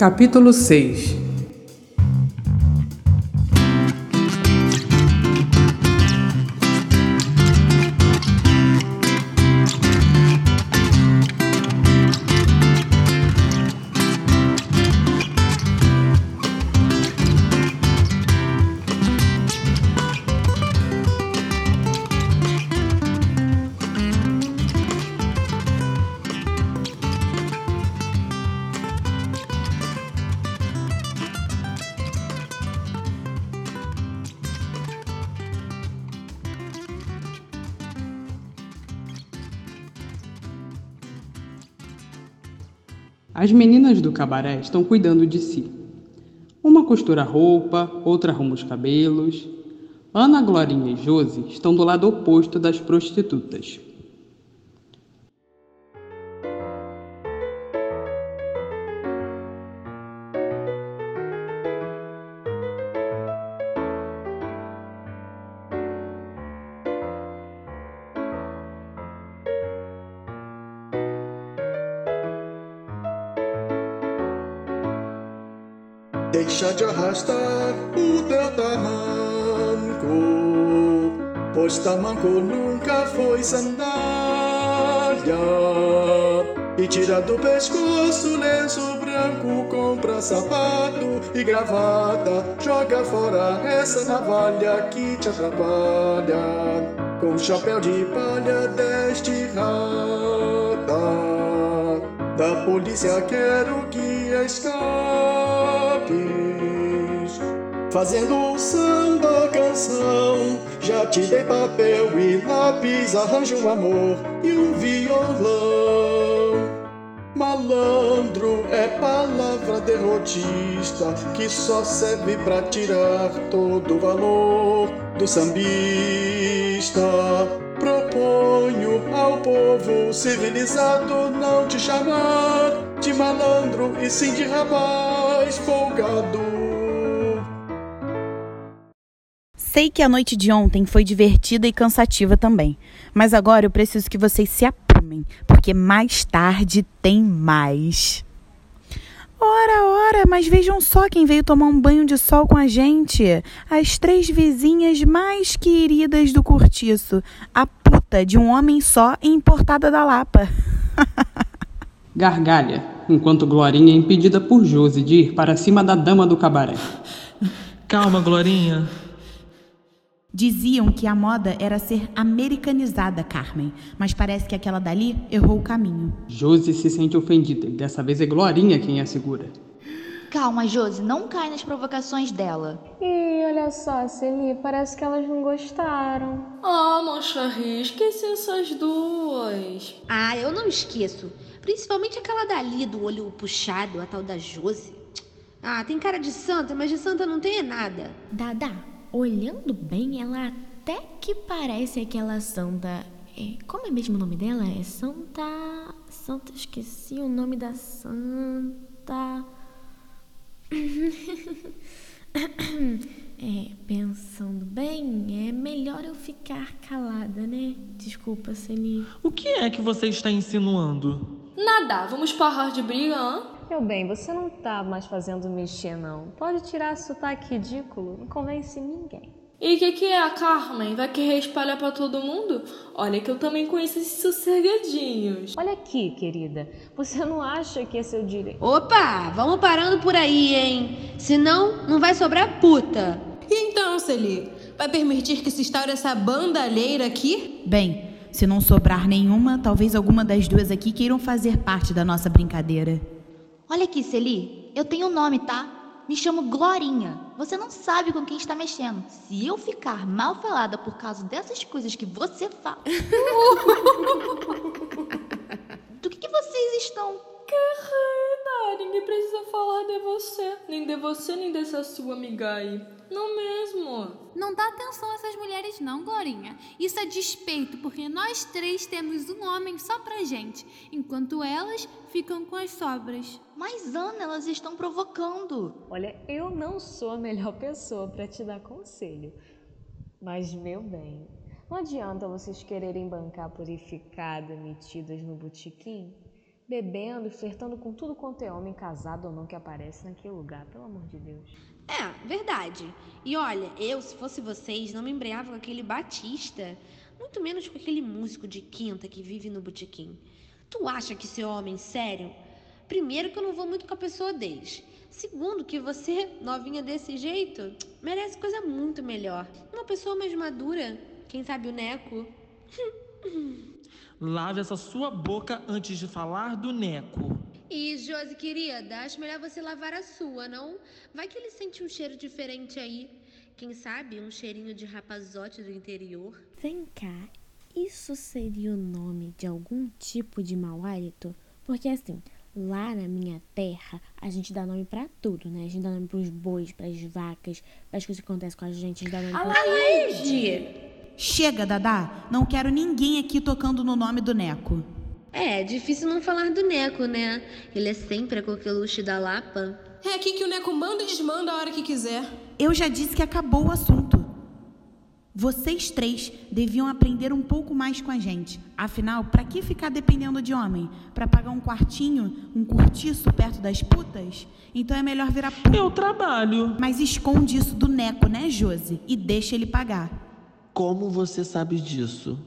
Capítulo 6 As meninas do cabaré estão cuidando de si. Uma costura a roupa, outra arruma os cabelos. Ana, Glorinha e Josi estão do lado oposto das prostitutas. Deixa de arrastar o teu tamanco, pois tamanco nunca foi sandália. E tira do pescoço lenço branco, compra sapato e gravata. Joga fora essa navalha que te atrapalha. Com chapéu de palha deste rata. Da polícia quero que escape. Fazendo samba canção Já te dei papel e lápis Arranjo um amor e um violão Malandro é palavra derrotista Que só serve pra tirar todo o valor do sambista povo civilizado não te chamar de malandro e sim de rapaz folgado Sei que a noite de ontem foi divertida e cansativa também, mas agora eu preciso que vocês se aprumem, porque mais tarde tem mais. Ora, ora, mas vejam só quem veio tomar um banho de sol com a gente. As três vizinhas mais queridas do cortiço. A puta de um homem só e importada da Lapa. Gargalha, enquanto Glorinha é impedida por Josi de ir para cima da dama do cabaré. Calma, Glorinha. Diziam que a moda era ser americanizada, Carmen, mas parece que aquela dali errou o caminho. Josi se sente ofendida e dessa vez é Glorinha quem a segura. Calma, Josi, não cai nas provocações dela. Ih, olha só, Celi, parece que elas não gostaram. Ah, mon chéri, esqueci essas duas. Ah, eu não esqueço. Principalmente aquela dali do olho puxado, a tal da Josi. Ah, tem cara de santa, mas de santa não tem nada. Dada, olhando bem, ela até que parece aquela santa. É, como é mesmo o nome dela? É Santa. Santa, esqueci o nome da santa. É, pensando bem, é melhor eu ficar calada, né? Desculpa, Celi. O que é que você está insinuando? Nada, vamos parar de briga, hã? Meu bem, você não tá mais fazendo mexer, não. Pode tirar esse sotaque ridículo, não convence ninguém. E o que, que é a Carmen? Vai querer espalhar pra todo mundo? Olha que eu também conheço esses sossegadinhos. Olha aqui, querida, você não acha que é seu direito? Opa, vamos parando por aí, hein? Senão, não vai sobrar puta. E então, Celi, vai permitir que se instaure essa bandalheira aqui? Bem, se não sobrar nenhuma, talvez alguma das duas aqui queiram fazer parte da nossa brincadeira. Olha aqui, Celi, eu tenho um nome, tá? Me chamo Glorinha. Você não sabe com quem está mexendo. Se eu ficar mal falada por causa dessas coisas que você fala. Do que, que vocês estão? Querida, ninguém precisa falar de você. Nem de você, nem dessa sua amiga aí. Não mesmo? Não dá atenção a essas mulheres não, Glorinha. Isso é despeito, porque nós três temos um homem só pra gente, enquanto elas ficam com as sobras. Mas, Ana, elas estão provocando. Olha, eu não sou a melhor pessoa para te dar conselho. Mas, meu bem, não adianta vocês quererem bancar purificada metidas no botequim. bebendo e flertando com tudo quanto é homem casado ou não que aparece naquele lugar, pelo amor de Deus. É, verdade. E olha, eu, se fosse vocês, não me embreava com aquele Batista, muito menos com aquele músico de quinta que vive no botequim. Tu acha que esse homem sério? Primeiro que eu não vou muito com a pessoa deles. Segundo que você, novinha desse jeito, merece coisa muito melhor. Uma pessoa mais madura, quem sabe o Neco. Lave essa sua boca antes de falar do Neco. E, Josi, querida, acho melhor você lavar a sua, não? Vai que ele sente um cheiro diferente aí. Quem sabe um cheirinho de rapazote do interior. Vem cá, isso seria o nome de algum tipo de mau hálito? Porque assim, lá na minha terra, a gente dá nome pra tudo, né? A gente dá nome pros bois, pras vacas, pras coisas que acontecem com a gente, a gente dá nome pra... Alaide! Chega, Dadá. Não quero ninguém aqui tocando no nome do Neco. É, difícil não falar do Neco, né? Ele é sempre a coqueluche da Lapa. É aqui que o Neco manda e desmanda a hora que quiser. Eu já disse que acabou o assunto. Vocês três deviam aprender um pouco mais com a gente. Afinal, pra que ficar dependendo de homem? Pra pagar um quartinho, um cortiço perto das putas? Então é melhor virar puta. Eu trabalho. Mas esconde isso do Neco, né, Josi? E deixa ele pagar. Como você sabe disso?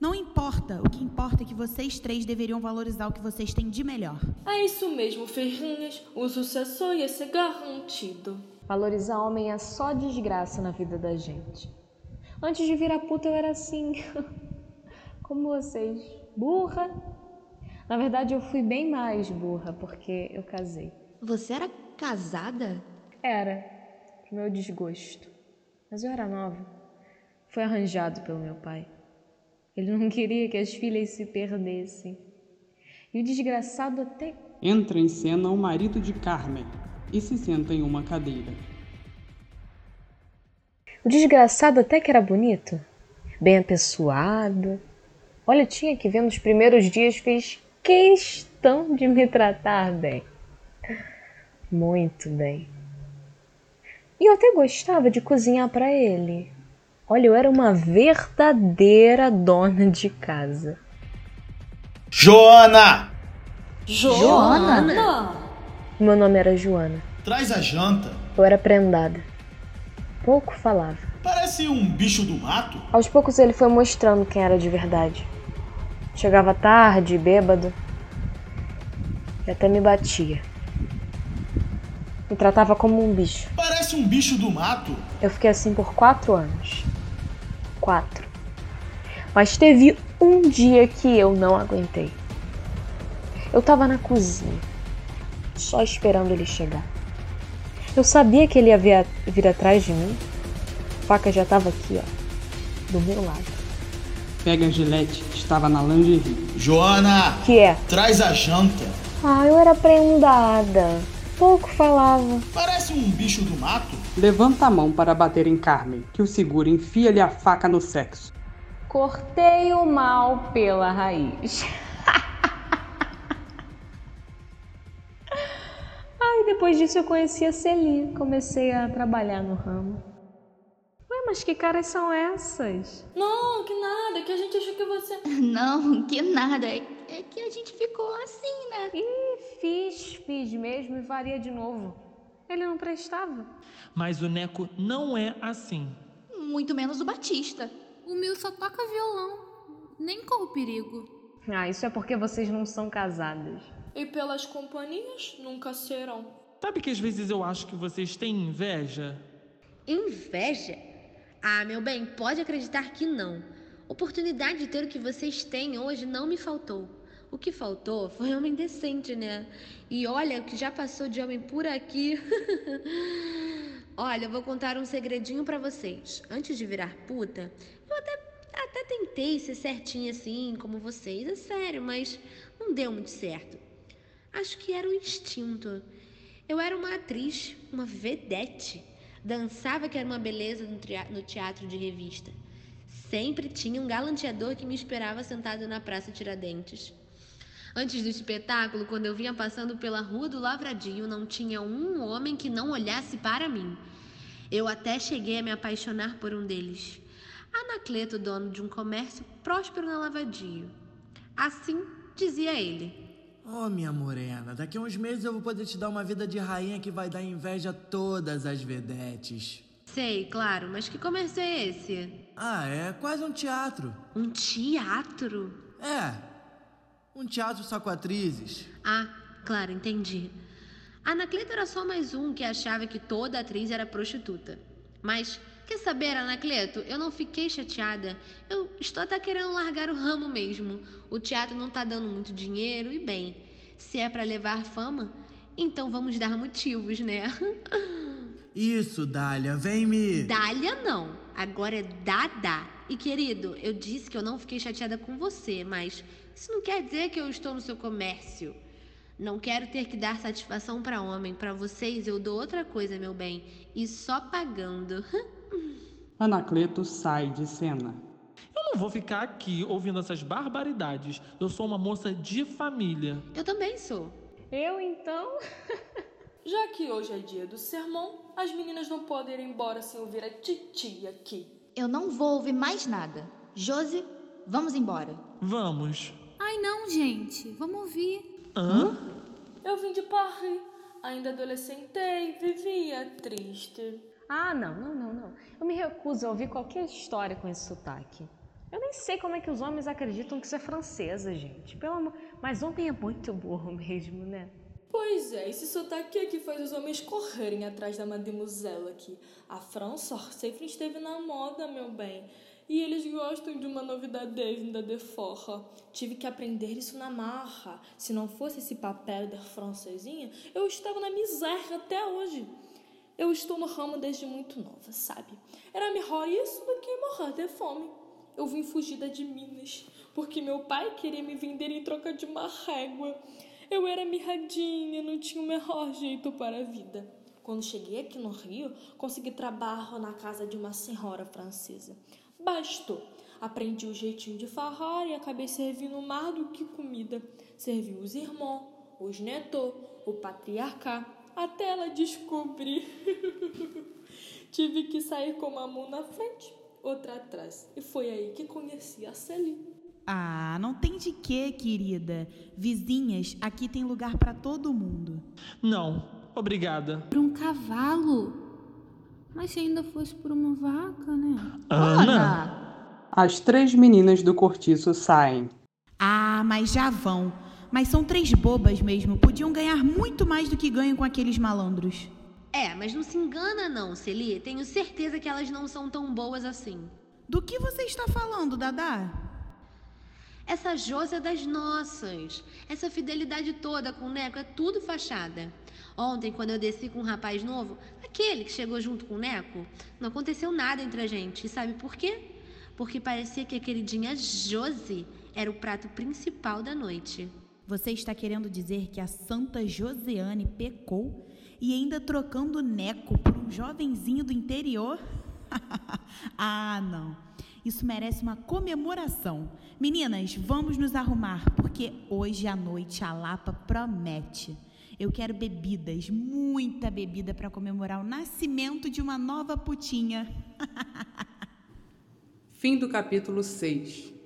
Não importa. O que importa é que vocês três deveriam valorizar o que vocês têm de melhor. É isso mesmo, Ferrinhas. O sucesso ia ser garantido. Valorizar homem é só desgraça na vida da gente. Antes de virar puta eu era assim, como vocês, burra. Na verdade eu fui bem mais burra porque eu casei. Você era casada? Era, pro meu desgosto. Mas eu era nova. Foi arranjado pelo meu pai. Ele não queria que as filhas se perdessem. E o desgraçado até Entra em cena o marido de Carmen e se senta em uma cadeira. O desgraçado até que era bonito, bem apessoado. Olha, tinha que ver nos primeiros dias fez questão de me tratar bem. Muito bem. E eu até gostava de cozinhar para ele. Olha, eu era uma verdadeira dona de casa. Joana! Joana? Meu nome era Joana. Traz a janta. Eu era prendada. Pouco falava. Parece um bicho do mato. Aos poucos ele foi mostrando quem era de verdade. Chegava tarde, bêbado. E até me batia. Me tratava como um bicho. Parece um bicho do mato. Eu fiquei assim por quatro anos. Quatro. Mas teve um dia que eu não aguentei. Eu tava na cozinha, só esperando ele chegar. Eu sabia que ele ia vir, vir atrás de mim. A faca já tava aqui, ó, do meu lado. Pega a gilete que estava na lingerie. Joana! Que é? Traz a janta. Ah, eu era prendada. Pouco falava. Parece um bicho do mato. Levanta a mão para bater em Carmen, que o segura e enfia-lhe a faca no sexo. Cortei o mal pela raiz. Ai, depois disso eu conheci a Celi, comecei a trabalhar no ramo. Ué, mas que caras são essas? Não, que nada, que a gente achou que você. Não, que nada. É que a gente ficou assim, né? Ih, fiz, fiz mesmo e faria de novo. Ele não prestava. Mas o Neco não é assim. Muito menos o Batista. O meu só toca violão. Nem corre o perigo. Ah, isso é porque vocês não são casadas. E pelas companhias, nunca serão. Sabe que às vezes eu acho que vocês têm inveja? Inveja? Ah, meu bem, pode acreditar que não. Oportunidade de ter o que vocês têm hoje não me faltou. O que faltou foi homem decente, né? E olha que já passou de homem por aqui. olha, eu vou contar um segredinho para vocês. Antes de virar puta, eu até, até tentei ser certinha assim, como vocês, é sério, mas não deu muito certo. Acho que era o instinto. Eu era uma atriz, uma vedete. Dançava que era uma beleza no teatro de revista. Sempre tinha um galanteador que me esperava sentado na Praça Tiradentes. Antes do espetáculo, quando eu vinha passando pela Rua do Lavradio, não tinha um homem que não olhasse para mim. Eu até cheguei a me apaixonar por um deles. Anacleto, dono de um comércio próspero na Lavradio. Assim dizia ele. Oh, minha morena, daqui a uns meses eu vou poder te dar uma vida de rainha que vai dar inveja a todas as vedetes. Sei, claro, mas que comércio é esse? Ah, é quase um teatro. Um teatro? É, um teatro só com atrizes. Ah, claro, entendi. Anacleto era só mais um que achava que toda atriz era prostituta. Mas, quer saber, Anacleto? Eu não fiquei chateada. Eu estou até querendo largar o ramo mesmo. O teatro não tá dando muito dinheiro e, bem, se é para levar fama, então vamos dar motivos, né? Isso, Dália, vem me. Dália não. Agora é Dada. E querido, eu disse que eu não fiquei chateada com você, mas isso não quer dizer que eu estou no seu comércio. Não quero ter que dar satisfação para homem. Para vocês eu dou outra coisa, meu bem, e só pagando. Anacleto sai de cena. Eu não vou ficar aqui ouvindo essas barbaridades. Eu sou uma moça de família. Eu também sou. Eu então. Já que hoje é dia do sermão, as meninas não podem ir embora sem ouvir a titia aqui. Eu não vou ouvir mais nada. Josi, vamos embora. Vamos. Ai não, gente. Vamos ouvir. Hã? Eu vim de Paris. Ainda adolescentei, vivia triste. Ah, não, não, não, não. Eu me recuso a ouvir qualquer história com esse sotaque. Eu nem sei como é que os homens acreditam que isso é francesa, gente. Pelo amor... Mas homem é muito burro mesmo, né? Pois é, esse sotaque aqui faz os homens correrem atrás da mademoiselle aqui. A França sempre esteve na moda, meu bem. E eles gostam de uma novidade vinda de fora. Tive que aprender isso na marra. Se não fosse esse papel da francesinha, eu estava na miséria até hoje. Eu estou no ramo desde muito nova, sabe? Era melhor isso do que morrer de fome. Eu vim fugida de Minas, porque meu pai queria me vender em troca de uma régua. Eu era mirradinha, não tinha o melhor jeito para a vida. Quando cheguei aqui no Rio, consegui trabalho na casa de uma senhora francesa. Bastou. Aprendi o jeitinho de farrar e acabei servindo mais do que comida. Servi os irmãos, os netos, o patriarca, até ela descobrir. Tive que sair com uma mão na frente, outra atrás. E foi aí que conheci a Celine. Ah, não tem de quê, querida. Vizinhas, aqui tem lugar para todo mundo. Não, obrigada. Por um cavalo. Mas se ainda fosse por uma vaca, né? Ana! As três meninas do cortiço saem. Ah, mas já vão. Mas são três bobas mesmo. Podiam ganhar muito mais do que ganham com aqueles malandros. É, mas não se engana não, Celi. Tenho certeza que elas não são tão boas assim. Do que você está falando, Dadá? Essa Josi é das nossas. Essa fidelidade toda com o Neco é tudo fachada. Ontem, quando eu desci com um rapaz novo, aquele que chegou junto com o Neco, não aconteceu nada entre a gente. E sabe por quê? Porque parecia que a queridinha Josi era o prato principal da noite. Você está querendo dizer que a Santa Josiane pecou e ainda trocando Neco por um jovenzinho do interior? ah, não. Isso merece uma comemoração. Meninas, vamos nos arrumar, porque hoje à noite a Lapa promete. Eu quero bebidas, muita bebida para comemorar o nascimento de uma nova putinha. Fim do capítulo 6.